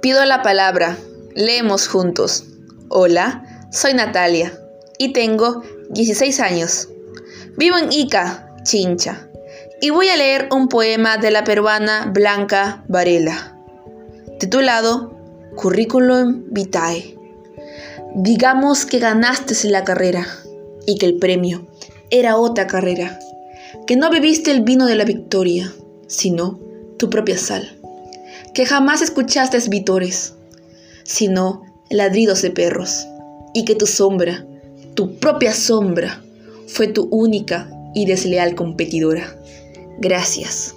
Pido la palabra. Leemos juntos. Hola, soy Natalia y tengo 16 años. Vivo en Ica, Chincha, y voy a leer un poema de la peruana Blanca Varela, titulado Curriculum Vitae. Digamos que ganaste la carrera y que el premio era otra carrera, que no bebiste el vino de la victoria, sino tu propia sal, que jamás escuchaste vitores, sino ladridos de perros, y que tu sombra, tu propia sombra, fue tu única y desleal competidora. Gracias.